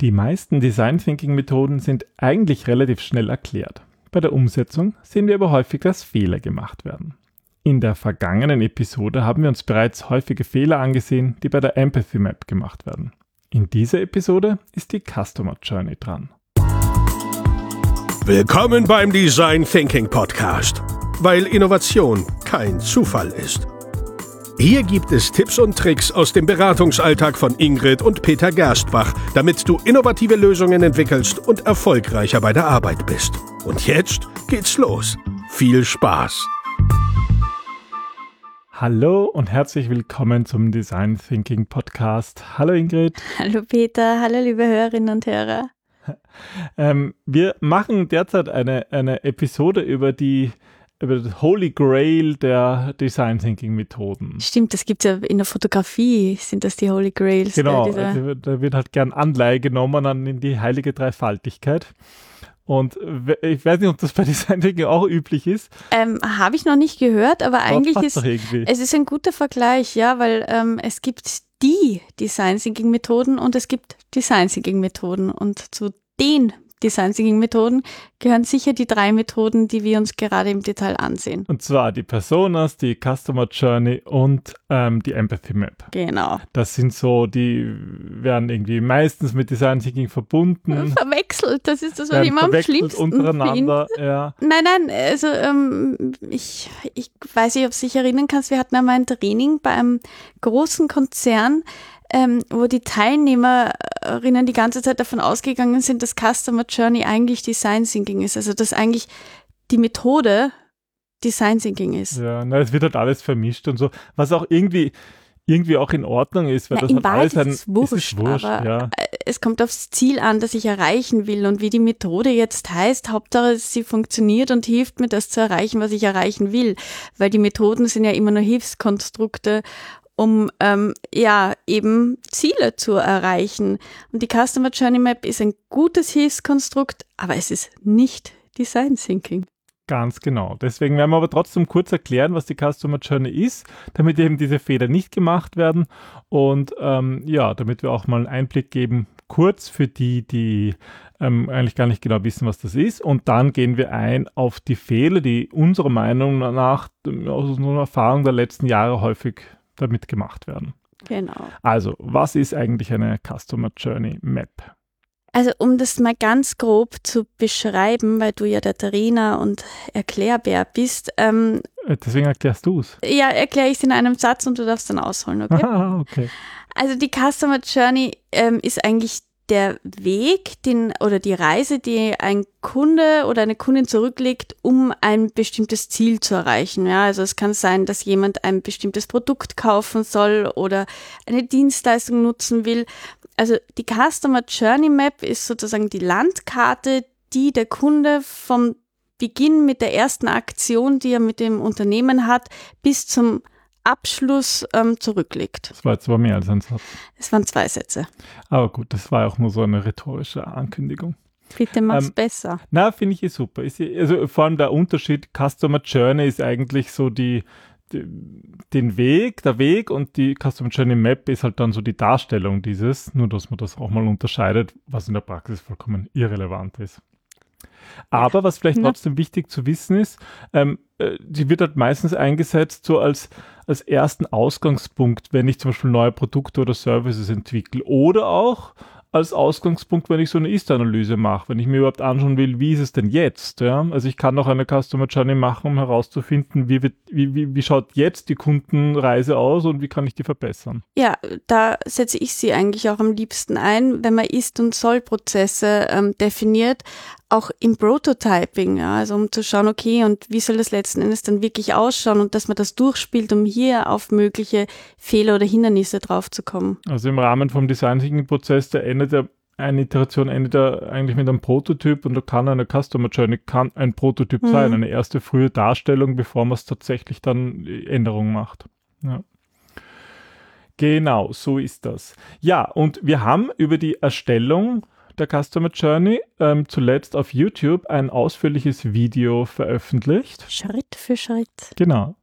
Die meisten Design Thinking Methoden sind eigentlich relativ schnell erklärt. Bei der Umsetzung sehen wir aber häufig, dass Fehler gemacht werden. In der vergangenen Episode haben wir uns bereits häufige Fehler angesehen, die bei der Empathy Map gemacht werden. In dieser Episode ist die Customer Journey dran. Willkommen beim Design Thinking Podcast, weil Innovation kein Zufall ist. Hier gibt es Tipps und Tricks aus dem Beratungsalltag von Ingrid und Peter Gerstbach, damit du innovative Lösungen entwickelst und erfolgreicher bei der Arbeit bist. Und jetzt geht's los. Viel Spaß! Hallo und herzlich willkommen zum Design Thinking Podcast. Hallo Ingrid. Hallo Peter, hallo liebe Hörerinnen und Hörer. Ähm, wir machen derzeit eine, eine Episode über die über das Holy Grail der Design Thinking Methoden. Stimmt, das gibt es ja in der Fotografie, sind das die Holy Grails. Genau, also da wird halt gern Anleihe genommen an in die heilige Dreifaltigkeit. Und ich weiß nicht, ob das bei Design Thinking auch üblich ist. Ähm, Habe ich noch nicht gehört, aber, aber eigentlich ist es ist ein guter Vergleich, ja, weil ähm, es gibt die Design Thinking Methoden und es gibt Design Thinking Methoden und zu den Design Thinking Methoden gehören sicher die drei Methoden, die wir uns gerade im Detail ansehen. Und zwar die Personas, die Customer Journey und ähm, die Empathy Map. Genau. Das sind so, die werden irgendwie meistens mit Design Thinking verbunden. Verwechselt, das ist das, was ich immer am schlimmsten untereinander, ja. Nein, nein, also ähm, ich, ich weiß nicht, ob du dich erinnern kannst, wir hatten einmal ein Training bei einem großen Konzern, ähm, wo die Teilnehmerinnen die ganze Zeit davon ausgegangen sind, dass Customer Journey eigentlich Design Thinking ist. Also dass eigentlich die Methode Design Thinking ist. Ja, na, es wird halt alles vermischt und so, was auch irgendwie irgendwie auch in Ordnung ist, weil na, das halt Wahrheit alles ein, ist es wurscht, ist es wurscht aber ja. es kommt aufs Ziel an, das ich erreichen will und wie die Methode jetzt heißt, Hauptsache sie funktioniert und hilft mir das zu erreichen, was ich erreichen will, weil die Methoden sind ja immer nur Hilfskonstrukte um ähm, ja eben Ziele zu erreichen. Und die Customer Journey Map ist ein gutes Hilfskonstrukt, aber es ist nicht Design Thinking. Ganz genau. Deswegen werden wir aber trotzdem kurz erklären, was die Customer Journey ist, damit eben diese Fehler nicht gemacht werden und ähm, ja, damit wir auch mal einen Einblick geben, kurz für die, die ähm, eigentlich gar nicht genau wissen, was das ist. Und dann gehen wir ein auf die Fehler, die unserer Meinung nach aus unserer Erfahrung der letzten Jahre häufig damit gemacht werden. Genau. Also, was ist eigentlich eine Customer Journey Map? Also, um das mal ganz grob zu beschreiben, weil du ja der Trainer und Erklärbär bist. Ähm, äh, Deswegen erklärst du es. Ja, erkläre ich es in einem Satz und du darfst dann ausholen, okay? Okay. Also, die Customer Journey ähm, ist eigentlich der Weg, den oder die Reise, die ein Kunde oder eine Kundin zurücklegt, um ein bestimmtes Ziel zu erreichen. Ja, also es kann sein, dass jemand ein bestimmtes Produkt kaufen soll oder eine Dienstleistung nutzen will. Also die Customer Journey Map ist sozusagen die Landkarte, die der Kunde vom Beginn mit der ersten Aktion, die er mit dem Unternehmen hat, bis zum Abschluss ähm, zurücklegt. Das war jetzt aber mehr als ein Satz. Es waren zwei Sätze. Aber gut, das war auch nur so eine rhetorische Ankündigung. Bitte mach's ähm, besser. Na, finde ich eh super. Ist, also vor allem der Unterschied Customer Journey ist eigentlich so die, die, den Weg, der Weg und die Customer Journey Map ist halt dann so die Darstellung dieses, nur dass man das auch mal unterscheidet, was in der Praxis vollkommen irrelevant ist. Aber was vielleicht trotzdem wichtig zu wissen ist, ähm, äh, die wird halt meistens eingesetzt so als, als ersten Ausgangspunkt, wenn ich zum Beispiel neue Produkte oder Services entwickle. Oder auch als Ausgangspunkt, wenn ich so eine Ist-Analyse mache, wenn ich mir überhaupt anschauen will, wie ist es denn jetzt? Ja? Also ich kann auch eine Customer Journey machen, um herauszufinden, wie, wird, wie, wie, wie schaut jetzt die Kundenreise aus und wie kann ich die verbessern. Ja, da setze ich sie eigentlich auch am liebsten ein, wenn man Ist- und Soll-Prozesse ähm, definiert, auch im Prototyping, ja, also um zu schauen, okay, und wie soll das letzten Endes dann wirklich ausschauen und dass man das durchspielt, um hier auf mögliche Fehler oder Hindernisse draufzukommen. Also im Rahmen vom Design Thinking Prozess, der endet ja eine Iteration endet ja eigentlich mit einem Prototyp und da kann eine Customer Journey kann ein Prototyp mhm. sein, eine erste frühe Darstellung, bevor man es tatsächlich dann Änderungen macht. Ja. Genau, so ist das. Ja, und wir haben über die Erstellung der Customer Journey ähm, zuletzt auf YouTube ein ausführliches Video veröffentlicht. Schritt für Schritt. Genau.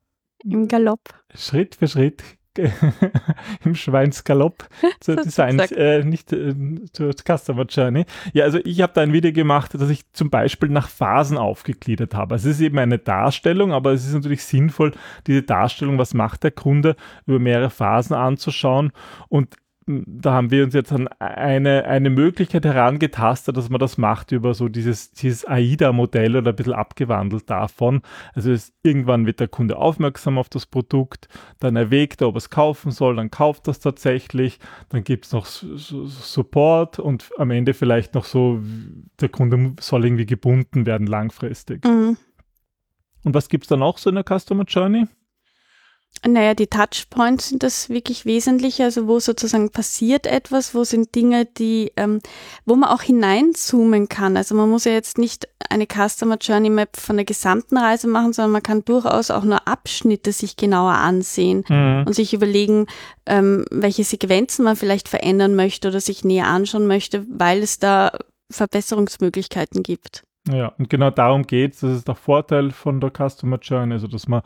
Im Galopp. Schritt für Schritt im Schweinsgalopp zur Design, äh, nicht äh, zur Customer Journey. Ja, also ich habe da ein Video gemacht, dass ich zum Beispiel nach Phasen aufgegliedert habe. Es ist eben eine Darstellung, aber es ist natürlich sinnvoll, diese Darstellung, was macht der Kunde, über mehrere Phasen anzuschauen und da haben wir uns jetzt an eine, eine Möglichkeit herangetastet, dass man das macht über so dieses, dieses AIDA-Modell oder ein bisschen abgewandelt davon. Also es, irgendwann wird der Kunde aufmerksam auf das Produkt, dann erwägt er, ob er es kaufen soll, dann kauft er es tatsächlich, dann gibt es noch Support und am Ende vielleicht noch so, der Kunde soll irgendwie gebunden werden langfristig. Mhm. Und was gibt es dann auch so in der Customer Journey? Naja, die Touchpoints sind das wirklich Wesentliche, also wo sozusagen passiert etwas, wo sind Dinge, die, ähm, wo man auch hineinzoomen kann. Also man muss ja jetzt nicht eine Customer Journey Map von der gesamten Reise machen, sondern man kann durchaus auch nur Abschnitte sich genauer ansehen mhm. und sich überlegen, ähm, welche Sequenzen man vielleicht verändern möchte oder sich näher anschauen möchte, weil es da Verbesserungsmöglichkeiten gibt. Ja, und genau darum geht es. Das ist der Vorteil von der Customer Journey, also dass man,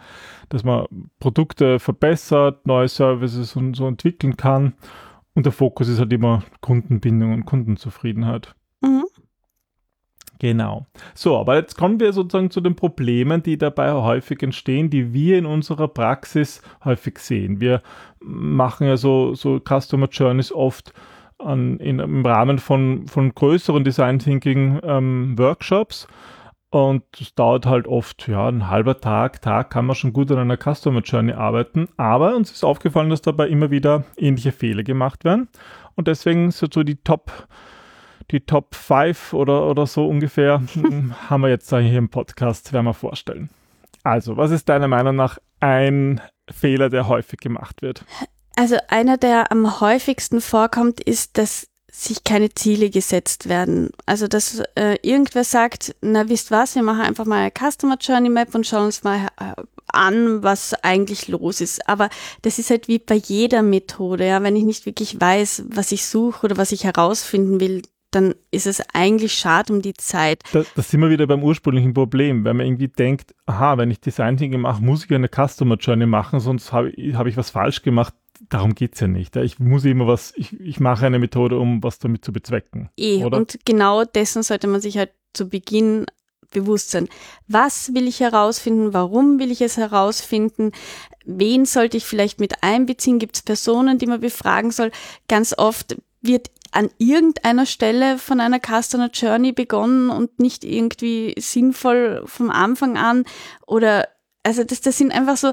dass man Produkte verbessert, neue Services und so entwickeln kann. Und der Fokus ist halt immer Kundenbindung und Kundenzufriedenheit. Mhm. Genau. So, aber jetzt kommen wir sozusagen zu den Problemen, die dabei häufig entstehen, die wir in unserer Praxis häufig sehen. Wir machen ja so, so Customer Journeys oft an, in, im Rahmen von, von größeren Design Thinking ähm, Workshops. Und es dauert halt oft, ja, ein halber Tag, Tag kann man schon gut an einer Customer Journey arbeiten. Aber uns ist aufgefallen, dass dabei immer wieder ähnliche Fehler gemacht werden. Und deswegen so die Top, die Top 5 oder, oder so ungefähr haben wir jetzt hier im Podcast, werden wir vorstellen. Also, was ist deiner Meinung nach ein Fehler, der häufig gemacht wird? Also einer, der am häufigsten vorkommt, ist, dass sich keine Ziele gesetzt werden. Also dass äh, irgendwer sagt, na wisst was, wir machen einfach mal eine Customer Journey Map und schauen uns mal äh, an, was eigentlich los ist. Aber das ist halt wie bei jeder Methode, ja, wenn ich nicht wirklich weiß, was ich suche oder was ich herausfinden will, dann ist es eigentlich schade um die Zeit. Da, das sind wir wieder beim ursprünglichen Problem, wenn man irgendwie denkt, aha, wenn ich Design Thinking mache, muss ich eine Customer Journey machen, sonst habe ich, hab ich was falsch gemacht darum geht es ja nicht. Ich muss immer was, ich, ich mache eine Methode, um was damit zu bezwecken. Eh, oder? und genau dessen sollte man sich halt zu Beginn bewusst sein. Was will ich herausfinden? Warum will ich es herausfinden? Wen sollte ich vielleicht mit einbeziehen? Gibt es Personen, die man befragen soll? Ganz oft wird an irgendeiner Stelle von einer Customer Journey begonnen und nicht irgendwie sinnvoll vom Anfang an oder also das, das sind einfach so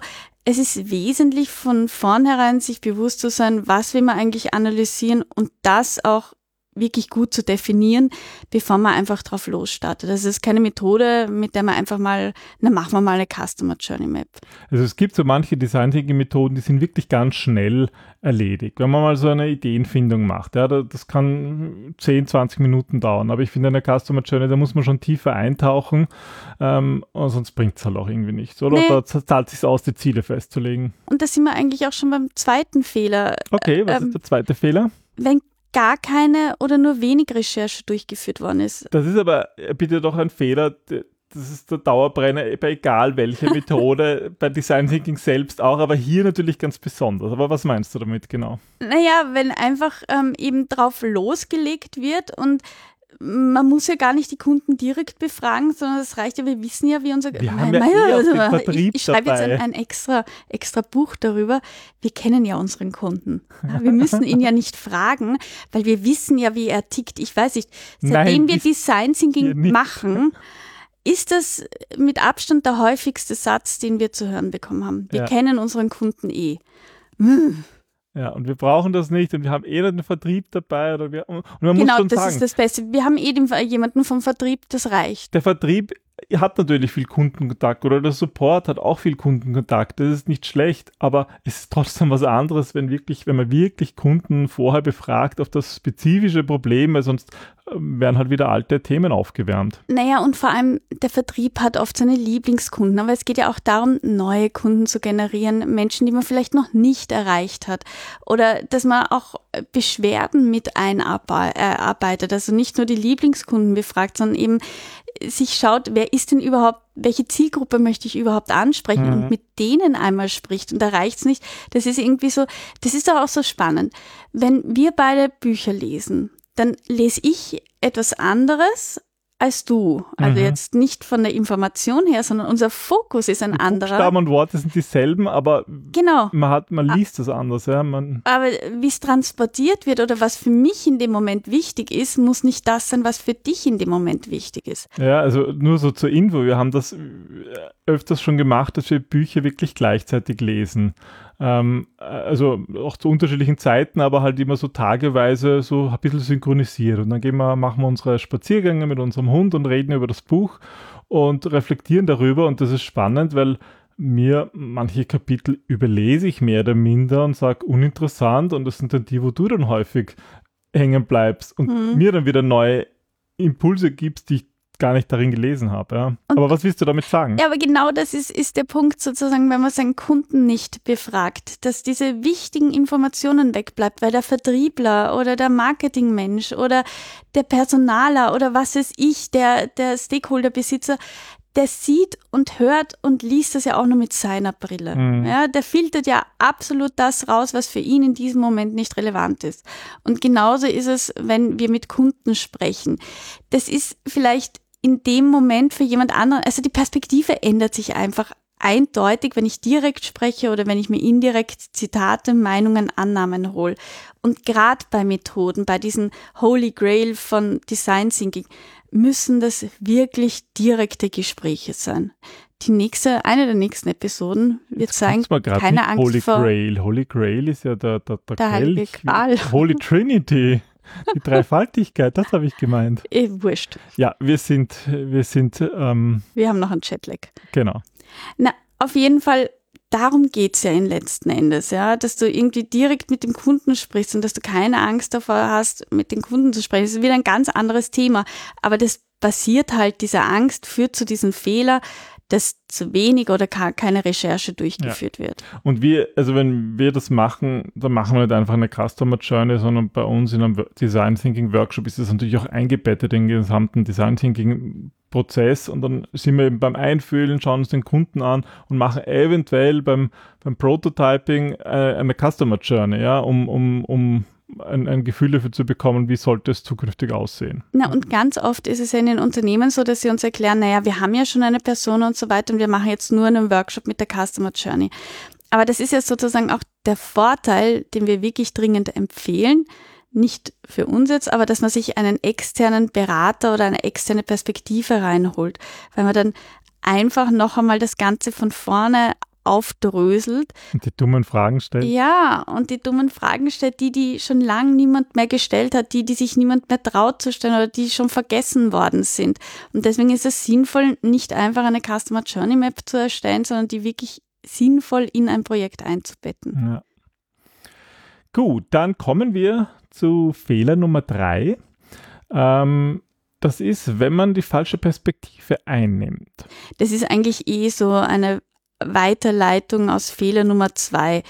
es ist wesentlich von vornherein sich bewusst zu sein, was will man eigentlich analysieren und das auch wirklich gut zu definieren, bevor man einfach drauf losstartet. Das ist keine Methode, mit der man einfach mal, na machen wir mal eine Customer Journey Map. Also es gibt so manche Design Thinking Methoden, die sind wirklich ganz schnell erledigt. Wenn man mal so eine Ideenfindung macht, ja, das kann 10, 20 Minuten dauern. Aber ich finde, eine Customer Journey, da muss man schon tiefer eintauchen, ähm, sonst bringt es halt auch irgendwie nichts. Oder nee. da zahlt es sich aus, die Ziele festzulegen. Und da sind wir eigentlich auch schon beim zweiten Fehler. Okay, was ähm, ist der zweite Fehler? Wenn gar keine oder nur wenig Recherche durchgeführt worden ist. Das ist aber bitte doch ein Fehler. Das ist der Dauerbrenner bei egal welcher Methode, bei Design Thinking selbst auch, aber hier natürlich ganz besonders. Aber was meinst du damit genau? Naja, wenn einfach ähm, eben drauf losgelegt wird und man muss ja gar nicht die Kunden direkt befragen, sondern es reicht ja, wir wissen ja, wie unser wir haben ja eh also, ich, ich schreibe jetzt ein, ein, extra, extra Buch darüber. Wir kennen ja unseren Kunden. Wir müssen ihn ja nicht fragen, weil wir wissen ja, wie er tickt. Ich weiß nicht, seitdem Nein, wir Design Thinking machen, ist das mit Abstand der häufigste Satz, den wir zu hören bekommen haben. Wir ja. kennen unseren Kunden eh. Hm. Ja, und wir brauchen das nicht und wir haben eh den Vertrieb dabei. Oder wir, und man genau, muss schon das sagen, ist das Beste. Wir haben eh den, jemanden vom Vertrieb, das reicht. Der Vertrieb hat natürlich viel Kundenkontakt oder der Support hat auch viel Kundenkontakt. Das ist nicht schlecht, aber es ist trotzdem was anderes, wenn wirklich, wenn man wirklich Kunden vorher befragt auf das spezifische Problem, weil sonst werden halt wieder alte Themen aufgewärmt. Naja, und vor allem der Vertrieb hat oft seine Lieblingskunden, aber es geht ja auch darum, neue Kunden zu generieren, Menschen, die man vielleicht noch nicht erreicht hat. Oder dass man auch Beschwerden mit einarbeitet. Also nicht nur die Lieblingskunden befragt, sondern eben sich schaut, wer ist denn überhaupt, welche Zielgruppe möchte ich überhaupt ansprechen mhm. und mit denen einmal spricht. Und da reicht's nicht. Das ist irgendwie so, das ist doch auch so spannend. Wenn wir beide Bücher lesen, dann lese ich etwas anderes als du. Also mhm. jetzt nicht von der Information her, sondern unser Fokus ist ein Die anderer. Buchstaben und Worte sind dieselben, aber genau. man, hat, man liest es anders. Ja? Man aber wie es transportiert wird oder was für mich in dem Moment wichtig ist, muss nicht das sein, was für dich in dem Moment wichtig ist. Ja, also nur so zur Info, wir haben das öfters schon gemacht, dass wir Bücher wirklich gleichzeitig lesen. Ähm, also auch zu unterschiedlichen Zeiten, aber halt immer so tageweise so ein bisschen synchronisiert. Und dann gehen wir, machen wir unsere Spaziergänge mit unserem Hund und reden über das Buch und reflektieren darüber. Und das ist spannend, weil mir manche Kapitel überlese ich mehr oder minder und sage uninteressant und das sind dann die, wo du dann häufig hängen bleibst und mhm. mir dann wieder neue Impulse gibst, die ich gar nicht darin gelesen habe. Ja. Aber was willst du damit sagen? Ja, aber genau das ist, ist der Punkt sozusagen, wenn man seinen Kunden nicht befragt, dass diese wichtigen Informationen wegbleibt, weil der Vertriebler oder der Marketingmensch oder der Personaler oder was ist ich, der, der Stakeholderbesitzer, der sieht und hört und liest das ja auch nur mit seiner Brille. Mhm. Ja, der filtert ja absolut das raus, was für ihn in diesem Moment nicht relevant ist. Und genauso ist es, wenn wir mit Kunden sprechen. Das ist vielleicht in dem Moment für jemand anderen, also die Perspektive ändert sich einfach eindeutig, wenn ich direkt spreche oder wenn ich mir indirekt Zitate, Meinungen, Annahmen hole. Und gerade bei Methoden, bei diesen Holy Grail von Design Thinking, müssen das wirklich direkte Gespräche sein. Die nächste, eine der nächsten Episoden wird sein, keine Angst Holy vor... Grail. Holy Grail ist ja der, der, der, der Qual. Holy Trinity. Die Dreifaltigkeit, das habe ich gemeint. Eh, wurscht. Ja, wir sind, wir sind. Ähm, wir haben noch einen Chatlag. Genau. Na, auf jeden Fall, darum geht es ja in letzten Endes, ja, dass du irgendwie direkt mit dem Kunden sprichst und dass du keine Angst davor hast, mit den Kunden zu sprechen. Das ist wieder ein ganz anderes Thema. Aber das basiert halt, diese Angst führt zu diesem Fehler, dass zu wenig oder keine Recherche durchgeführt ja. wird. Und wir, also wenn wir das machen, dann machen wir nicht einfach eine Customer Journey, sondern bei uns in einem Design Thinking Workshop ist das natürlich auch eingebettet in den gesamten Design Thinking Prozess und dann sind wir eben beim Einfühlen, schauen uns den Kunden an und machen eventuell beim, beim Prototyping äh, eine Customer Journey, ja, um, um, um ein, ein, Gefühl dafür zu bekommen, wie sollte es zukünftig aussehen. Na, und ganz oft ist es ja in den Unternehmen so, dass sie uns erklären, naja, wir haben ja schon eine Person und so weiter und wir machen jetzt nur einen Workshop mit der Customer Journey. Aber das ist ja sozusagen auch der Vorteil, den wir wirklich dringend empfehlen. Nicht für uns jetzt, aber dass man sich einen externen Berater oder eine externe Perspektive reinholt, weil man dann einfach noch einmal das Ganze von vorne aufdröselt. Und die dummen Fragen stellt. Ja, und die dummen Fragen stellt, die, die schon lange niemand mehr gestellt hat, die, die sich niemand mehr traut zu stellen oder die schon vergessen worden sind. Und deswegen ist es sinnvoll, nicht einfach eine Customer Journey Map zu erstellen, sondern die wirklich sinnvoll in ein Projekt einzubetten. Ja. Gut, dann kommen wir zu Fehler Nummer drei. Ähm, das ist, wenn man die falsche Perspektive einnimmt. Das ist eigentlich eh so eine Weiterleitung aus Fehler Nummer zwei.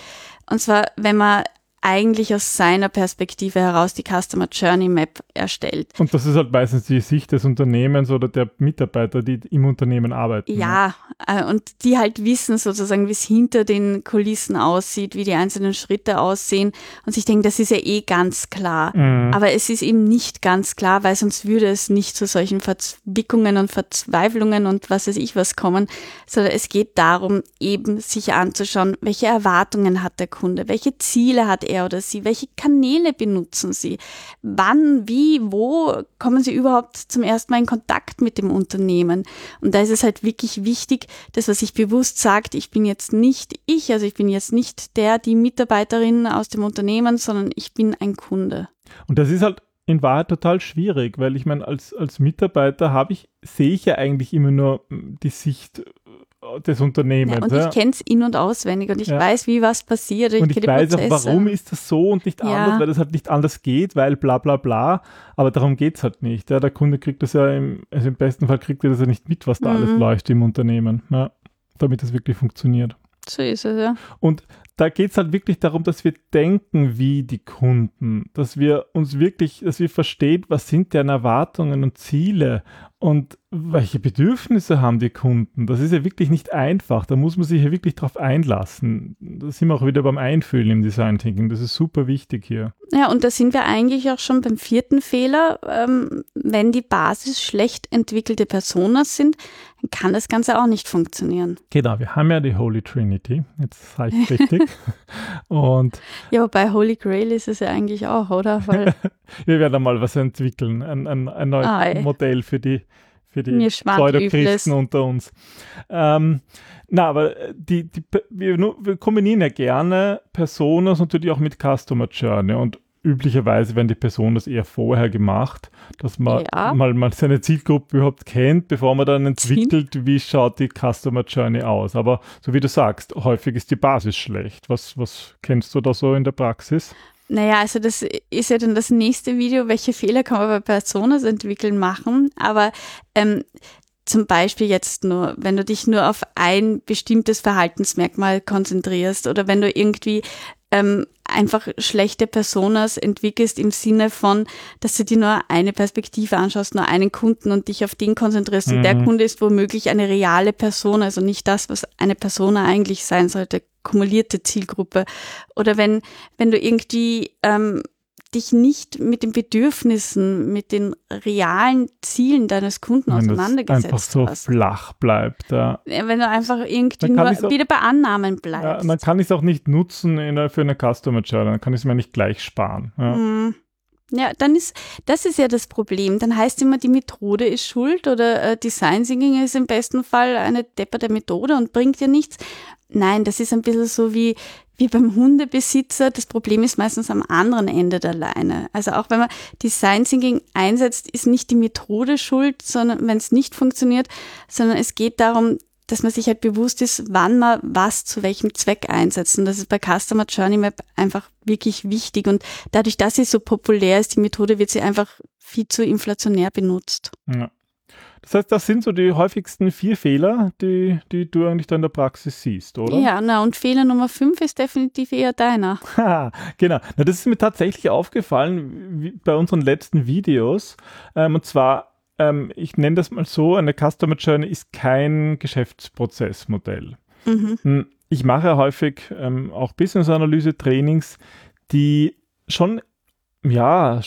Und zwar, wenn man eigentlich aus seiner Perspektive heraus die Customer Journey Map erstellt. Und das ist halt meistens die Sicht des Unternehmens oder der Mitarbeiter, die im Unternehmen arbeiten. Ja, ne? und die halt wissen sozusagen, wie es hinter den Kulissen aussieht, wie die einzelnen Schritte aussehen und sich denken, das ist ja eh ganz klar. Mhm. Aber es ist eben nicht ganz klar, weil sonst würde es nicht zu solchen Verzwickungen und Verzweiflungen und was weiß ich was kommen, sondern es geht darum, eben sich anzuschauen, welche Erwartungen hat der Kunde, welche Ziele hat er oder sie? Welche Kanäle benutzen sie? Wann, wie, wo kommen sie überhaupt zum ersten Mal in Kontakt mit dem Unternehmen? Und da ist es halt wirklich wichtig, dass man sich bewusst sagt, ich bin jetzt nicht ich, also ich bin jetzt nicht der, die Mitarbeiterin aus dem Unternehmen, sondern ich bin ein Kunde. Und das ist halt in Wahrheit total schwierig, weil ich meine, als, als Mitarbeiter habe ich, sehe ich ja eigentlich immer nur die Sicht des Unternehmens. Ja, und ich kenne es in- und auswendig und ich ja. weiß, wie was passiert. Ich und ich weiß auch, warum ist das so und nicht anders, weil das halt nicht anders geht, weil bla bla bla. Aber darum geht es halt nicht. der Kunde kriegt das ja im, also im besten Fall kriegt er das ja nicht mit, was da mhm. alles läuft im Unternehmen, damit das wirklich funktioniert. So ist es, ja. Und da geht es halt wirklich darum, dass wir denken wie die Kunden, dass wir uns wirklich, dass wir verstehen, was sind deren Erwartungen und Ziele und welche Bedürfnisse haben die Kunden? Das ist ja wirklich nicht einfach. Da muss man sich ja wirklich drauf einlassen. Da sind wir auch wieder beim Einfühlen im Design Thinking. Das ist super wichtig hier. Ja, und da sind wir eigentlich auch schon beim vierten Fehler. Ähm, wenn die Basis schlecht entwickelte Personas sind, kann das Ganze auch nicht funktionieren. Genau, wir haben ja die Holy Trinity. Jetzt sage ich richtig. und ja, bei Holy Grail ist es ja eigentlich auch, oder? Wir werden mal was entwickeln, ein, ein, ein neues ah, Modell für die für die Pseudochristen unter uns. Ähm, na, aber die, die, wir, wir kombinieren ja gerne Personas natürlich auch mit Customer Journey und üblicherweise werden die Personas eher vorher gemacht, dass man ja. mal, mal seine Zielgruppe überhaupt kennt, bevor man dann entwickelt, wie schaut die Customer Journey aus. Aber so wie du sagst, häufig ist die Basis schlecht. Was, was kennst du da so in der Praxis? Naja, also das ist ja dann das nächste Video, welche Fehler kann man bei Personas entwickeln machen. Aber ähm, zum Beispiel jetzt nur, wenn du dich nur auf ein bestimmtes Verhaltensmerkmal konzentrierst oder wenn du irgendwie ähm, einfach schlechte Personas entwickelst im Sinne von, dass du dir nur eine Perspektive anschaust, nur einen Kunden und dich auf den konzentrierst. Mhm. Und der mhm. Kunde ist womöglich eine reale Person, also nicht das, was eine Persona eigentlich sein sollte kumulierte Zielgruppe. Oder wenn, wenn du irgendwie ähm, dich nicht mit den Bedürfnissen, mit den realen Zielen deines Kunden wenn auseinandergesetzt einfach so hast. flach bleibt. Ja. Wenn du einfach irgendwie nur auch, wieder bei Annahmen bleibst. Ja, dann kann ich es auch nicht nutzen in, für eine Customer Journey, dann kann ich es mir nicht gleich sparen. Ja. Mhm. Ja, dann ist, das ist ja das Problem. Dann heißt immer, die Methode ist schuld oder äh, Design Thinking ist im besten Fall eine depperte Methode und bringt dir nichts. Nein, das ist ein bisschen so wie, wie beim Hundebesitzer. Das Problem ist meistens am anderen Ende der Leine. Also auch wenn man Design Thinking einsetzt, ist nicht die Methode schuld, sondern wenn es nicht funktioniert, sondern es geht darum, dass man sich halt bewusst ist, wann man was zu welchem Zweck einsetzt. Und das ist bei Customer Journey Map einfach wirklich wichtig. Und dadurch, dass sie so populär ist, die Methode wird sie einfach viel zu inflationär benutzt. Ja. Das heißt, das sind so die häufigsten vier Fehler, die, die du eigentlich da in der Praxis siehst, oder? Ja, na und Fehler Nummer fünf ist definitiv eher deiner. genau. Na, das ist mir tatsächlich aufgefallen bei unseren letzten Videos. Ähm, und zwar, ähm, ich nenne das mal so, eine Customer Journey ist kein Geschäftsprozessmodell. Mhm. Hm, ich mache häufig ähm, auch Business-Analyse-Trainings, die schon ja,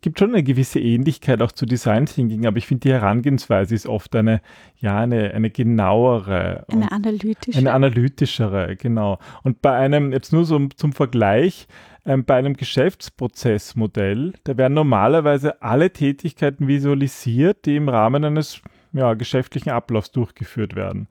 gibt schon eine gewisse Ähnlichkeit auch zu Design Thinking, aber ich finde, die Herangehensweise ist oft eine, ja, eine, eine genauere. Eine analytischere. Eine analytischere, genau. Und bei einem, jetzt nur so zum Vergleich, ähm, bei einem Geschäftsprozessmodell, da werden normalerweise alle Tätigkeiten visualisiert, die im Rahmen eines ja, geschäftlichen Ablaufs durchgeführt werden.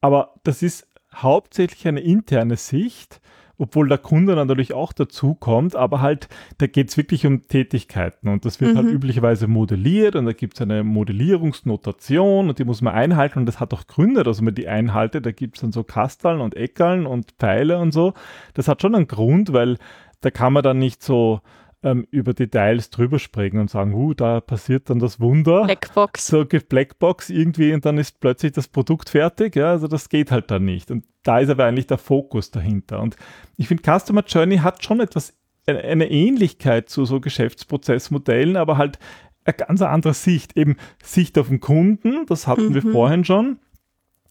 Aber das ist hauptsächlich eine interne Sicht obwohl der Kunde natürlich auch dazu kommt, aber halt, da geht es wirklich um Tätigkeiten und das wird halt mhm. halt üblicherweise modelliert und da gibt es eine Modellierungsnotation und die muss man einhalten und das hat auch Gründe, dass man die einhaltet. Da gibt es dann so Kasteln und Eckerln und Pfeile und so. Das hat schon einen Grund, weil da kann man dann nicht so ähm, über Details drüber sprechen und sagen, uh, da passiert dann das Wunder. Blackbox. So Blackbox irgendwie und dann ist plötzlich das Produkt fertig. Ja, also das geht halt dann nicht. Und da ist aber eigentlich der Fokus dahinter. Und ich finde, Customer Journey hat schon etwas, eine Ähnlichkeit zu so Geschäftsprozessmodellen, aber halt eine ganz andere Sicht. Eben Sicht auf den Kunden, das hatten mhm. wir vorhin schon,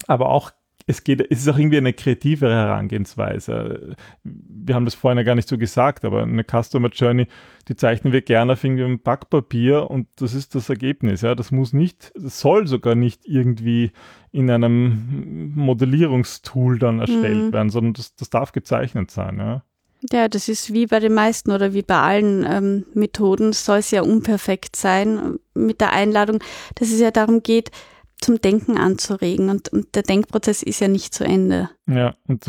aber auch es geht, es ist auch irgendwie eine kreativere Herangehensweise. Wir haben das vorhin ja gar nicht so gesagt, aber eine Customer Journey, die zeichnen wir gerne auf irgendwie ein Backpapier und das ist das Ergebnis. Ja, das muss nicht, das soll sogar nicht irgendwie in einem Modellierungstool dann erstellt mhm. werden, sondern das, das darf gezeichnet sein. Ja. Ja, das ist wie bei den meisten oder wie bei allen ähm, Methoden, soll es ja unperfekt sein mit der Einladung, dass es ja darum geht, zum Denken anzuregen und, und der Denkprozess ist ja nicht zu Ende. Ja, und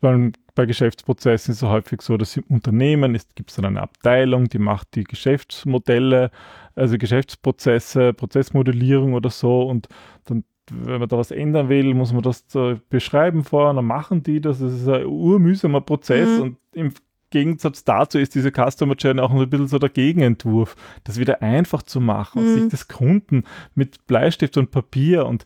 bei, bei Geschäftsprozessen ist es häufig so, dass im Unternehmen gibt es dann eine Abteilung, die macht die Geschäftsmodelle, also Geschäftsprozesse, Prozessmodellierung oder so und dann wenn man da was ändern will, muss man das beschreiben vorher, dann machen die das. Das ist ein urmühsamer Prozess mhm. und im Gegensatz dazu ist diese Customer Journey auch ein bisschen so der Gegenentwurf, das wieder einfach zu machen, mhm. sich das Kunden mit Bleistift und Papier und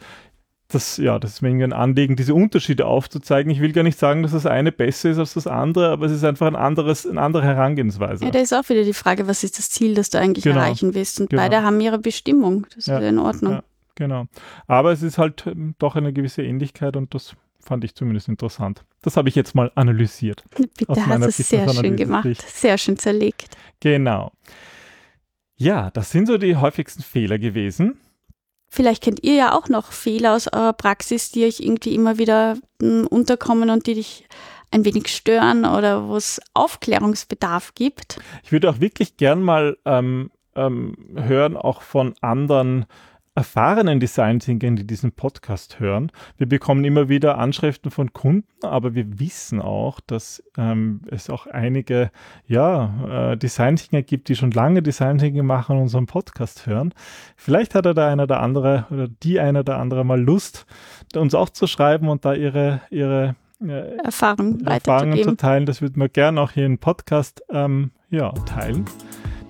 das, ja, das ist mir ein Anliegen, diese Unterschiede aufzuzeigen. Ich will gar nicht sagen, dass das eine besser ist als das andere, aber es ist einfach ein anderes, eine andere Herangehensweise. Ja, da ist auch wieder die Frage, was ist das Ziel, das du eigentlich genau. erreichen willst? Und genau. beide haben ihre Bestimmung. Das ja. ist in Ordnung. Ja, genau. Aber es ist halt ähm, doch eine gewisse Ähnlichkeit und das fand ich zumindest interessant. Das habe ich jetzt mal analysiert. Bitte, hast es sehr schön gemacht. Sehr schön zerlegt. Genau. Ja, das sind so die häufigsten Fehler gewesen. Vielleicht kennt ihr ja auch noch Fehler aus eurer Praxis, die euch irgendwie immer wieder hm, unterkommen und die dich ein wenig stören oder wo es Aufklärungsbedarf gibt. Ich würde auch wirklich gern mal ähm, ähm, hören, auch von anderen erfahrenen Design Thinkern, die diesen Podcast hören. Wir bekommen immer wieder Anschriften von Kunden, aber wir wissen auch, dass ähm, es auch einige ja, äh, Design Thinker gibt, die schon lange Design Thinking machen und unseren Podcast hören. Vielleicht hat er da einer der andere oder die einer der andere mal Lust, uns auch zu schreiben und da ihre, ihre äh, Erfahrung Erfahrungen zu teilen. Das würden wir gerne auch hier im Podcast ähm, ja, teilen.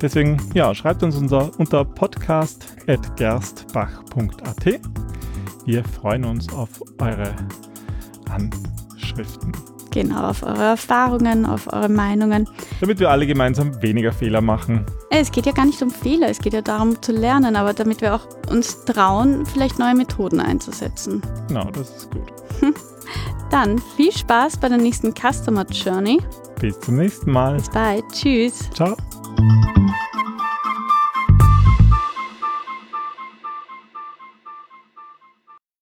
Deswegen, ja, schreibt uns unser, unter podcast.gerstbach.at. Wir freuen uns auf eure Anschriften. Genau, auf eure Erfahrungen, auf eure Meinungen. Damit wir alle gemeinsam weniger Fehler machen. Es geht ja gar nicht um Fehler, es geht ja darum zu lernen, aber damit wir auch uns trauen, vielleicht neue Methoden einzusetzen. Genau, das ist gut. Dann viel Spaß bei der nächsten Customer Journey. Bis zum nächsten Mal. Bis bald. Tschüss. Ciao.